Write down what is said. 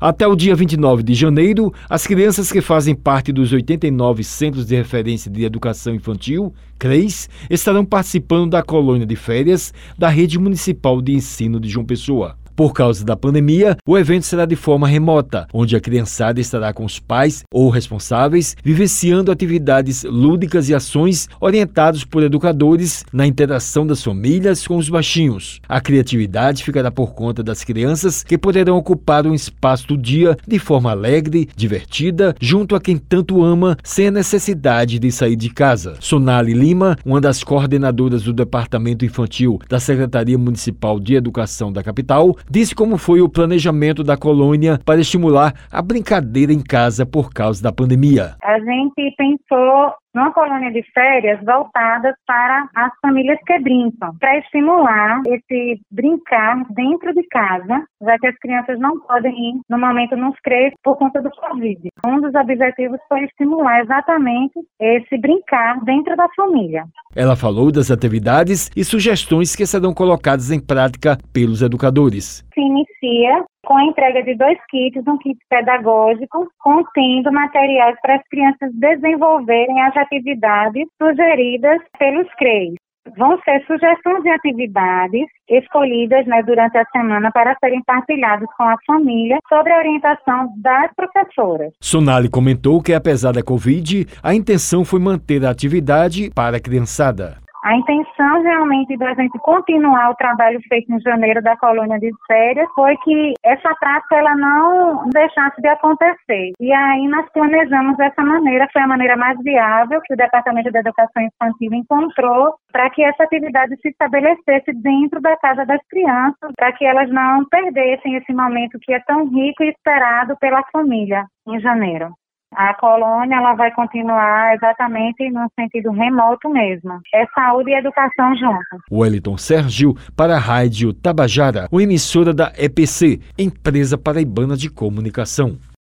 Até o dia 29 de janeiro, as crianças que fazem parte dos 89 Centros de Referência de Educação Infantil, CREIS, estarão participando da colônia de férias da Rede Municipal de Ensino de João Pessoa. Por causa da pandemia, o evento será de forma remota, onde a criançada estará com os pais ou responsáveis, vivenciando atividades lúdicas e ações orientados por educadores na interação das famílias com os baixinhos. A criatividade ficará por conta das crianças que poderão ocupar um espaço do dia de forma alegre, divertida, junto a quem tanto ama, sem a necessidade de sair de casa. Sonali Lima, uma das coordenadoras do Departamento Infantil da Secretaria Municipal de Educação da capital, disse como foi o planejamento da colônia para estimular a brincadeira em casa por causa da pandemia. A gente pensou numa colônia de férias voltadas para as famílias que brincam, para estimular esse brincar dentro de casa, já que as crianças não podem ir no momento nos CREs por conta do Covid. Um dos objetivos foi estimular exatamente esse brincar dentro da família. Ela falou das atividades e sugestões que serão colocadas em prática pelos educadores. Se inicia com a entrega de dois kits, um kit pedagógico contendo materiais para as crianças desenvolverem as atividades sugeridas pelos CREs. Vão ser sugestões de atividades escolhidas né, durante a semana para serem partilhadas com a família sobre a orientação das professoras. Sonali comentou que, apesar da Covid, a intenção foi manter a atividade para a criançada. A intenção realmente da gente continuar o trabalho feito em janeiro da colônia de férias foi que essa prática ela não deixasse de acontecer. E aí nós planejamos dessa maneira, foi a maneira mais viável que o Departamento de Educação Infantil encontrou para que essa atividade se estabelecesse dentro da casa das crianças, para que elas não perdessem esse momento que é tão rico e esperado pela família em janeiro. A colônia ela vai continuar exatamente no sentido remoto mesmo. É saúde e educação juntos. Wellington Sérgio para a Rádio Tabajara, uma emissora da EPC, Empresa Paraibana de Comunicação.